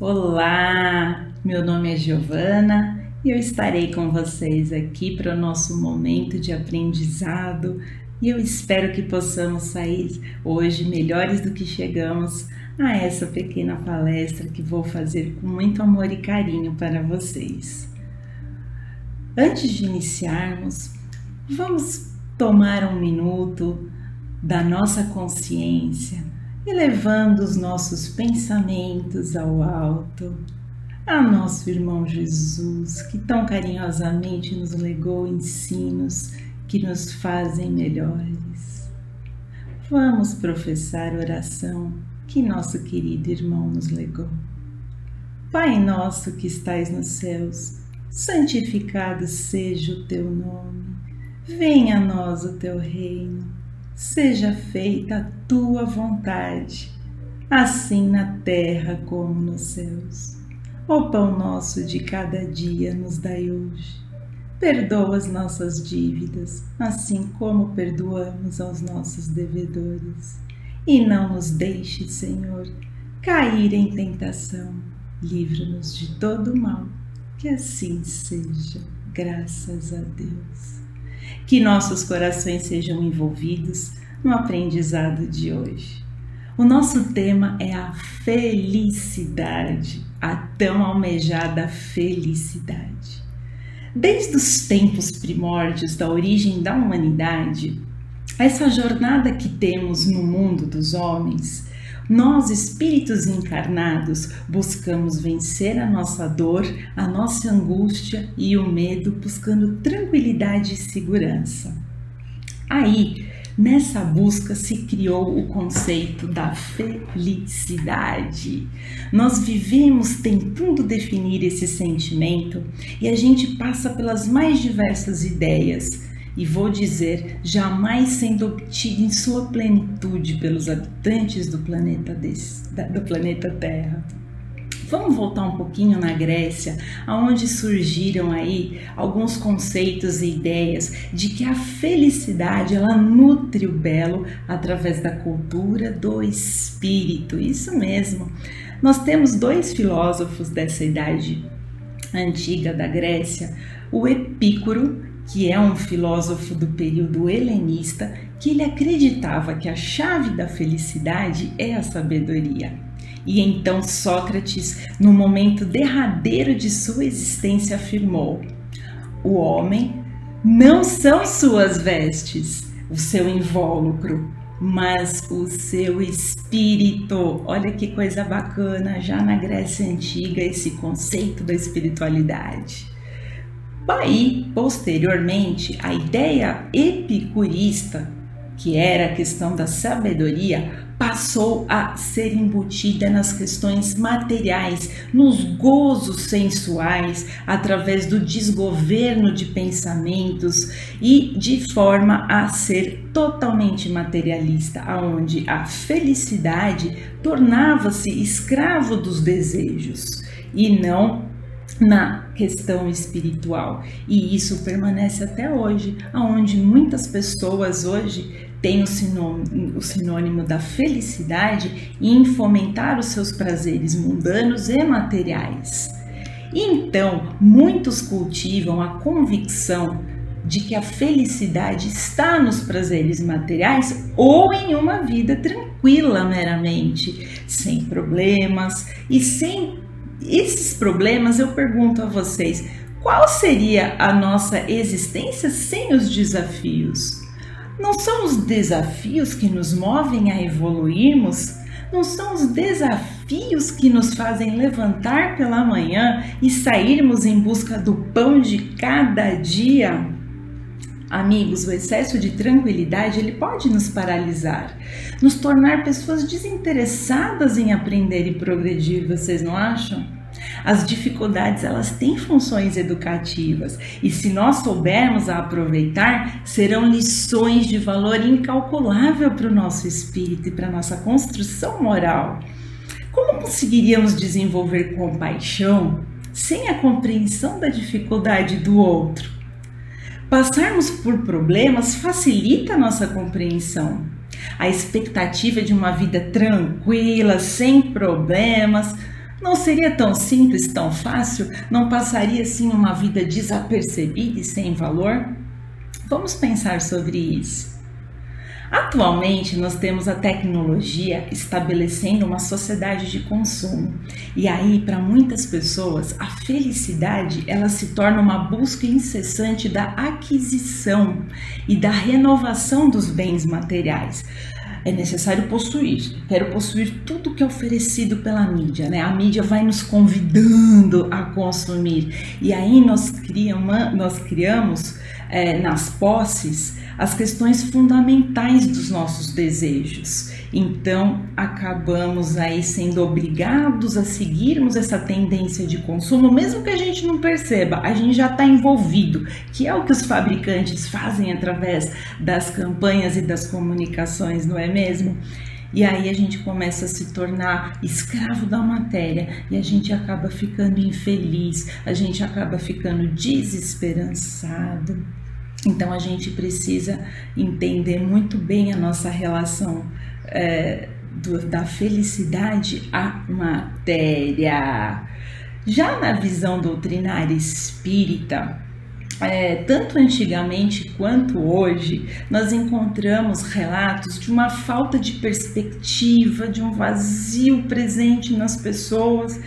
Olá, meu nome é Giovana e eu estarei com vocês aqui para o nosso momento de aprendizado e eu espero que possamos sair hoje melhores do que chegamos a essa pequena palestra que vou fazer com muito amor e carinho para vocês. Antes de iniciarmos, vamos tomar um minuto da nossa consciência elevando os nossos pensamentos ao alto, a nosso irmão Jesus, que tão carinhosamente nos legou ensinos que nos fazem melhores. Vamos professar a oração que nosso querido irmão nos legou. Pai nosso que estais nos céus, santificado seja o teu nome. Venha a nós o teu reino seja feita a tua vontade, assim na terra como nos céus. O pão nosso de cada dia nos dai hoje. Perdoa as nossas dívidas, assim como perdoamos aos nossos devedores. E não nos deixe, Senhor, cair em tentação. Livra-nos de todo mal. Que assim seja, graças a Deus que nossos corações sejam envolvidos no aprendizado de hoje. O nosso tema é a felicidade, a tão almejada felicidade. Desde os tempos primórdios da origem da humanidade, essa jornada que temos no mundo dos homens nós, espíritos encarnados, buscamos vencer a nossa dor, a nossa angústia e o medo, buscando tranquilidade e segurança. Aí, nessa busca se criou o conceito da felicidade. Nós vivemos tentando definir esse sentimento e a gente passa pelas mais diversas ideias e vou dizer, jamais sendo obtido em sua plenitude pelos habitantes do planeta, desse, do planeta Terra. Vamos voltar um pouquinho na Grécia, aonde surgiram aí alguns conceitos e ideias de que a felicidade ela nutre o belo através da cultura do espírito. Isso mesmo. Nós temos dois filósofos dessa idade antiga da Grécia, o Epícoro que é um filósofo do período helenista, que ele acreditava que a chave da felicidade é a sabedoria. E então Sócrates, no momento derradeiro de sua existência, afirmou: O homem não são suas vestes, o seu invólucro, mas o seu espírito. Olha que coisa bacana, já na Grécia Antiga, esse conceito da espiritualidade. Aí, posteriormente, a ideia epicurista, que era a questão da sabedoria, passou a ser embutida nas questões materiais, nos gozos sensuais, através do desgoverno de pensamentos e de forma a ser totalmente materialista, aonde a felicidade tornava-se escravo dos desejos e não na questão espiritual. E isso permanece até hoje, aonde muitas pessoas hoje têm o sinônimo, o sinônimo da felicidade em fomentar os seus prazeres mundanos e materiais. Então, muitos cultivam a convicção de que a felicidade está nos prazeres materiais ou em uma vida tranquila meramente, sem problemas e sem esses problemas, eu pergunto a vocês: qual seria a nossa existência sem os desafios? Não são os desafios que nos movem a evoluirmos? Não são os desafios que nos fazem levantar pela manhã e sairmos em busca do pão de cada dia? Amigos, o excesso de tranquilidade ele pode nos paralisar, nos tornar pessoas desinteressadas em aprender e progredir, vocês não acham? As dificuldades elas têm funções educativas e se nós soubermos aproveitar, serão lições de valor incalculável para o nosso espírito e para a nossa construção moral. Como conseguiríamos desenvolver compaixão sem a compreensão da dificuldade do outro? Passarmos por problemas facilita a nossa compreensão. A expectativa de uma vida tranquila, sem problemas, Não seria tão simples, tão fácil? Não passaria assim uma vida desapercebida e sem valor? Vamos pensar sobre isso. Atualmente, nós temos a tecnologia estabelecendo uma sociedade de consumo. E aí, para muitas pessoas, a felicidade ela se torna uma busca incessante da aquisição e da renovação dos bens materiais é necessário possuir. Quero possuir tudo que é oferecido pela mídia, né? A mídia vai nos convidando a consumir. E aí nós criamos, nós criamos é, nas posses as questões fundamentais dos nossos desejos. Então, acabamos aí sendo obrigados a seguirmos essa tendência de consumo, mesmo que a gente não perceba, a gente já está envolvido, que é o que os fabricantes fazem através das campanhas e das comunicações, não é mesmo? E aí a gente começa a se tornar escravo da matéria e a gente acaba ficando infeliz, a gente acaba ficando desesperançado. Então a gente precisa entender muito bem a nossa relação é, do, da felicidade à matéria. Já na visão doutrinária espírita, é, tanto antigamente quanto hoje, nós encontramos relatos de uma falta de perspectiva, de um vazio presente nas pessoas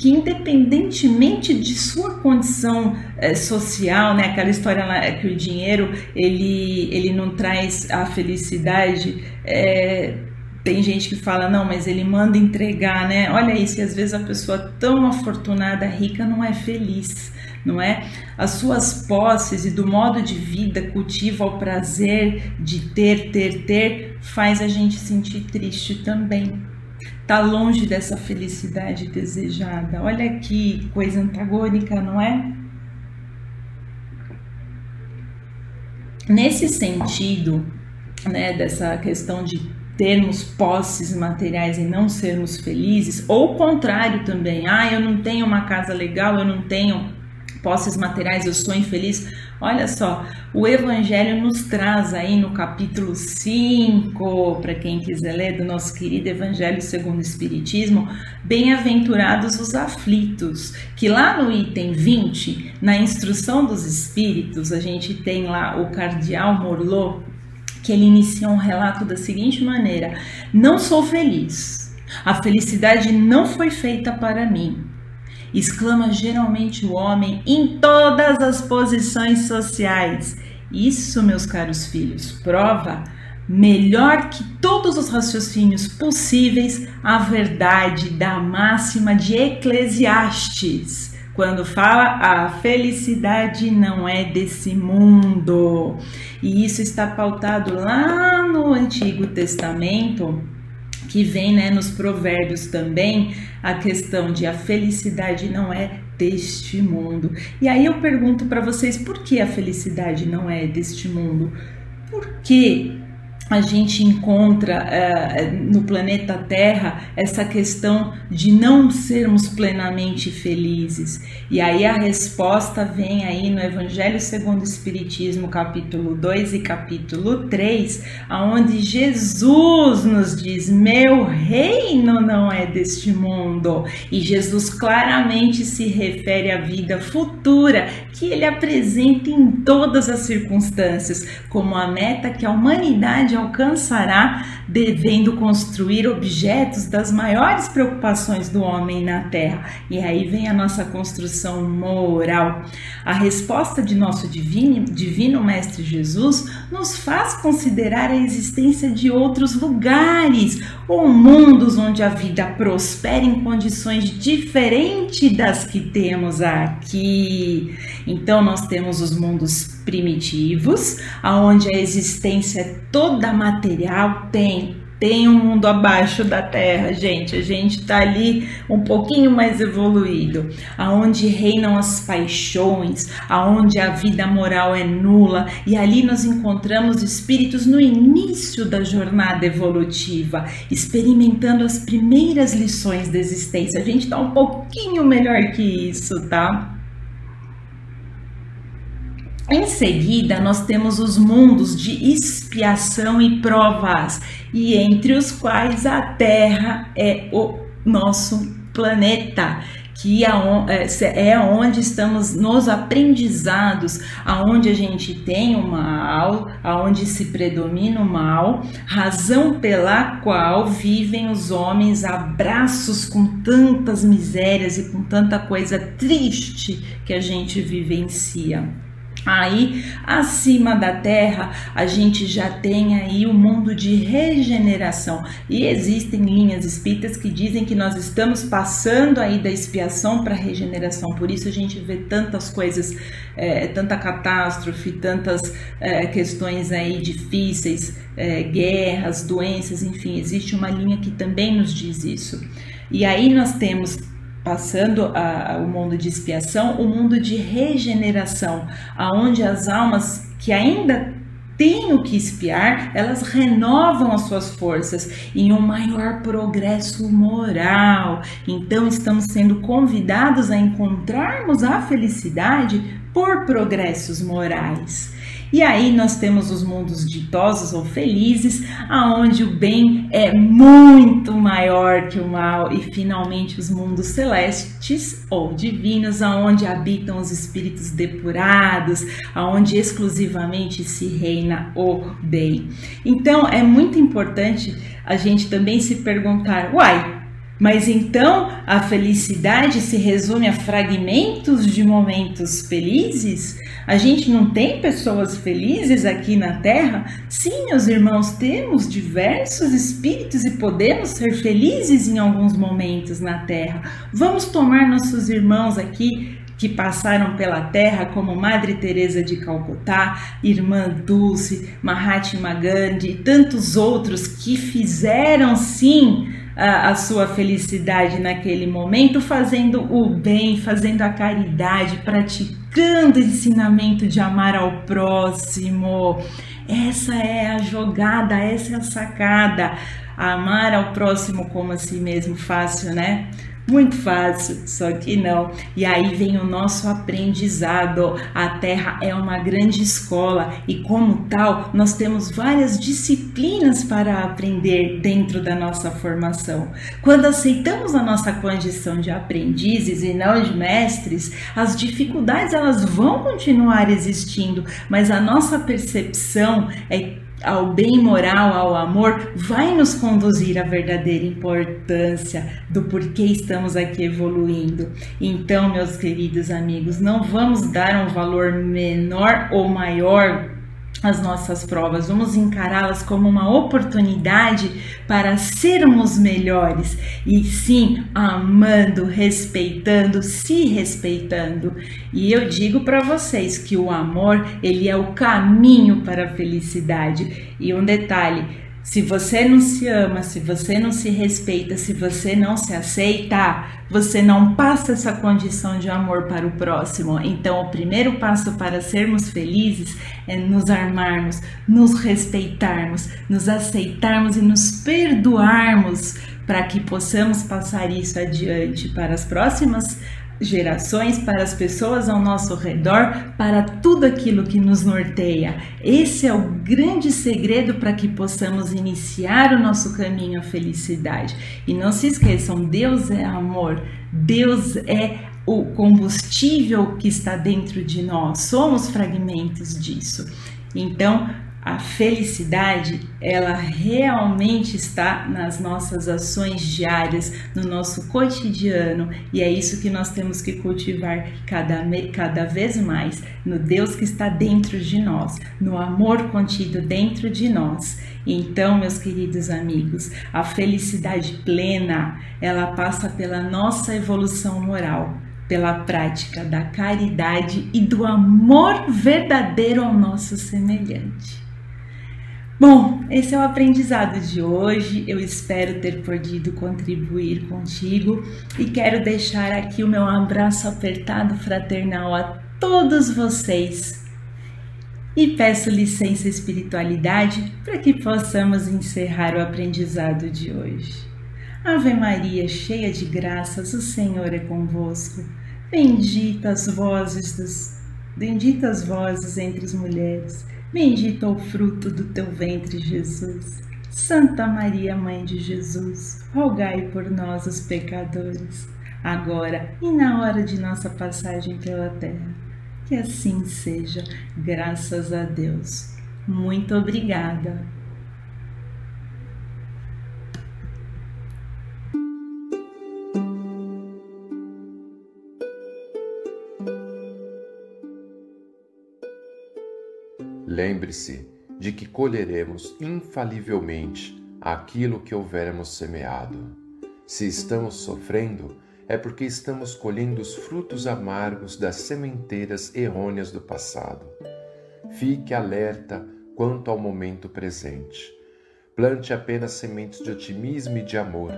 que independentemente de sua condição é, social, né, aquela história lá que o dinheiro ele, ele não traz a felicidade, é, tem gente que fala, não, mas ele manda entregar, né? Olha isso, e às vezes a pessoa tão afortunada, rica, não é feliz, não é? As suas posses e do modo de vida cultiva o prazer de ter, ter, ter, faz a gente sentir triste também está longe dessa felicidade desejada. Olha que coisa antagônica, não é? Nesse sentido, né, dessa questão de termos posses materiais e não sermos felizes, ou o contrário também, ah, eu não tenho uma casa legal, eu não tenho posses materiais, eu sou infeliz. Olha só, o Evangelho nos traz aí no capítulo 5, para quem quiser ler, do nosso querido Evangelho segundo o Espiritismo, bem-aventurados os aflitos, que lá no item 20, na instrução dos Espíritos, a gente tem lá o cardeal Morlot, que ele inicia um relato da seguinte maneira: Não sou feliz, a felicidade não foi feita para mim exclama geralmente o homem em todas as posições sociais. Isso, meus caros filhos, prova melhor que todos os raciocínios possíveis a verdade da máxima de Eclesiastes, quando fala a felicidade não é desse mundo. E isso está pautado lá no Antigo Testamento que vem né, nos provérbios também a questão de a felicidade não é deste mundo. E aí eu pergunto para vocês por que a felicidade não é deste mundo? Por que a gente encontra uh, no planeta Terra essa questão de não sermos plenamente felizes. E aí a resposta vem aí no Evangelho segundo o Espiritismo, capítulo 2 e capítulo 3, aonde Jesus nos diz: "Meu reino não é deste mundo". E Jesus claramente se refere à vida futura que ele apresenta em todas as circunstâncias, como a meta que a humanidade alcançará devendo construir objetos das maiores preocupações do homem na Terra. E aí vem a nossa construção moral. A resposta de nosso divino, divino Mestre Jesus nos faz considerar a existência de outros lugares ou mundos onde a vida prospera em condições diferentes das que temos aqui. Então nós temos os mundos primitivos, aonde a existência é toda material tem tem um mundo abaixo da Terra, gente. A gente está ali um pouquinho mais evoluído, aonde reinam as paixões, aonde a vida moral é nula, e ali nós encontramos espíritos no início da jornada evolutiva, experimentando as primeiras lições da existência. A gente está um pouquinho melhor que isso, tá? Em seguida, nós temos os mundos de expiação e provas, e entre os quais a Terra é o nosso planeta que é, é onde estamos nos aprendizados, aonde a gente tem o mal, aonde se predomina o mal, razão pela qual vivem os homens a braços com tantas misérias e com tanta coisa triste que a gente vivencia. Aí, acima da terra, a gente já tem aí o mundo de regeneração. E existem linhas espíritas que dizem que nós estamos passando aí da expiação para a regeneração. Por isso a gente vê tantas coisas, é, tanta catástrofe, tantas é, questões aí difíceis, é, guerras, doenças, enfim, existe uma linha que também nos diz isso. E aí nós temos passando a, o mundo de expiação, o mundo de regeneração, aonde as almas que ainda têm o que espiar, elas renovam as suas forças em um maior progresso moral. Então estamos sendo convidados a encontrarmos a felicidade por progressos morais. E aí nós temos os mundos ditosos ou felizes, aonde o bem é muito maior que o mal, e finalmente os mundos celestes ou divinos, aonde habitam os espíritos depurados, aonde exclusivamente se reina o bem. Então é muito importante a gente também se perguntar, uai, mas então a felicidade se resume a fragmentos de momentos felizes? A gente não tem pessoas felizes aqui na Terra? Sim, meus irmãos, temos diversos espíritos e podemos ser felizes em alguns momentos na Terra. Vamos tomar nossos irmãos aqui que passaram pela terra, como Madre Teresa de Calcutá, Irmã Dulce, Mahatma Gandhi e tantos outros que fizeram sim a, a sua felicidade naquele momento, fazendo o bem, fazendo a caridade, praticando o ensinamento de amar ao próximo. Essa é a jogada, essa é a sacada. Amar ao próximo como a si mesmo, fácil, né? Muito fácil, só que não. E aí vem o nosso aprendizado. A Terra é uma grande escola e, como tal, nós temos várias disciplinas para aprender dentro da nossa formação. Quando aceitamos a nossa condição de aprendizes e não de mestres, as dificuldades elas vão continuar existindo, mas a nossa percepção é ao bem moral, ao amor, vai nos conduzir à verdadeira importância do porquê estamos aqui evoluindo. Então, meus queridos amigos, não vamos dar um valor menor ou maior as nossas provas, vamos encará-las como uma oportunidade para sermos melhores e sim amando, respeitando, se respeitando. E eu digo para vocês que o amor, ele é o caminho para a felicidade. E um detalhe, se você não se ama, se você não se respeita, se você não se aceita, você não passa essa condição de amor para o próximo. Então, o primeiro passo para sermos felizes é nos armarmos, nos respeitarmos, nos aceitarmos e nos perdoarmos para que possamos passar isso adiante para as próximas gerações, para as pessoas ao nosso redor, para tudo aquilo que nos norteia. Esse é o grande segredo para que possamos iniciar o nosso caminho à felicidade. E não se esqueçam, Deus é amor, Deus é o combustível que está dentro de nós, somos fragmentos disso. Então, a felicidade, ela realmente está nas nossas ações diárias, no nosso cotidiano, e é isso que nós temos que cultivar cada, cada vez mais, no Deus que está dentro de nós, no amor contido dentro de nós. Então, meus queridos amigos, a felicidade plena, ela passa pela nossa evolução moral, pela prática da caridade e do amor verdadeiro ao nosso semelhante. Bom, esse é o aprendizado de hoje. Eu espero ter podido contribuir contigo e quero deixar aqui o meu abraço apertado fraternal a todos vocês. E peço licença espiritualidade para que possamos encerrar o aprendizado de hoje. Ave Maria, cheia de graças, o Senhor é convosco. Benditas vozes das benditas vozes entre as mulheres Bendito é o fruto do teu ventre, Jesus. Santa Maria, Mãe de Jesus, rogai por nós, os pecadores, agora e na hora de nossa passagem pela terra. Que assim seja, graças a Deus. Muito obrigada. Lembre-se de que colheremos infalivelmente aquilo que houvermos semeado. Se estamos sofrendo, é porque estamos colhendo os frutos amargos das sementeiras errôneas do passado. Fique alerta quanto ao momento presente. Plante apenas sementes de otimismo e de amor,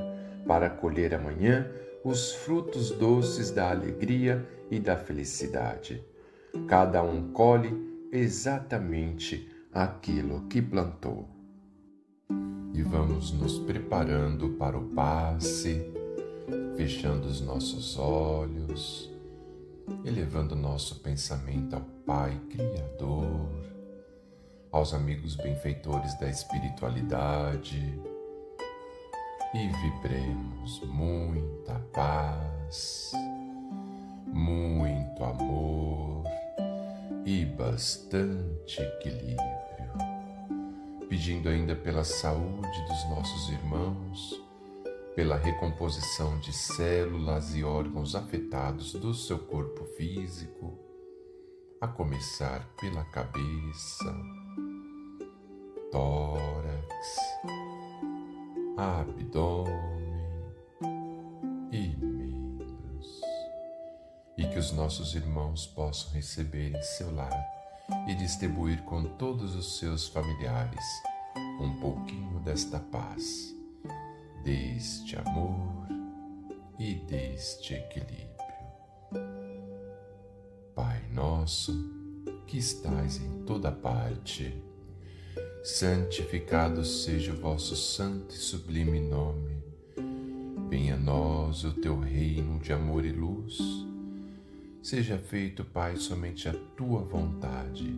para colher amanhã os frutos doces da alegria e da felicidade. Cada um colhe exatamente aquilo que plantou. E vamos nos preparando para o passe, fechando os nossos olhos, elevando nosso pensamento ao Pai Criador, aos amigos benfeitores da espiritualidade e vibremos muita paz, muito amor e bastante equilíbrio pedindo ainda pela saúde dos nossos irmãos, pela recomposição de células e órgãos afetados do seu corpo físico, a começar pela cabeça, tórax, abdômen e que os nossos irmãos possam receber em seu lar e distribuir com todos os seus familiares um pouquinho desta paz, deste amor e deste equilíbrio. Pai nosso, que estais em toda parte, santificado seja o vosso santo e sublime nome. Venha a nós o teu reino de amor e luz Seja feito, Pai, somente a tua vontade,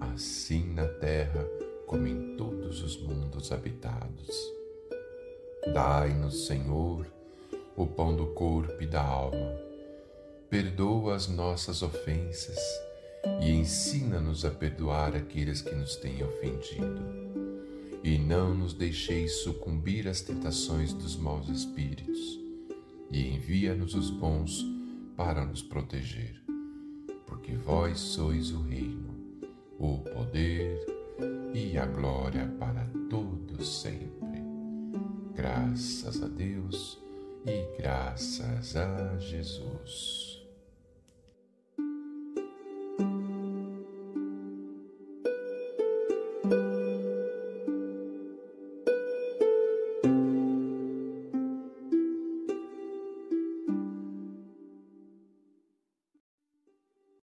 assim na terra como em todos os mundos habitados. Dai-nos, Senhor, o pão do corpo e da alma. Perdoa as nossas ofensas e ensina-nos a perdoar aqueles que nos têm ofendido. E não nos deixeis sucumbir às tentações dos maus espíritos, e envia-nos os bons para nos proteger, porque vós sois o reino, o poder e a glória para todos sempre. Graças a Deus e graças a Jesus.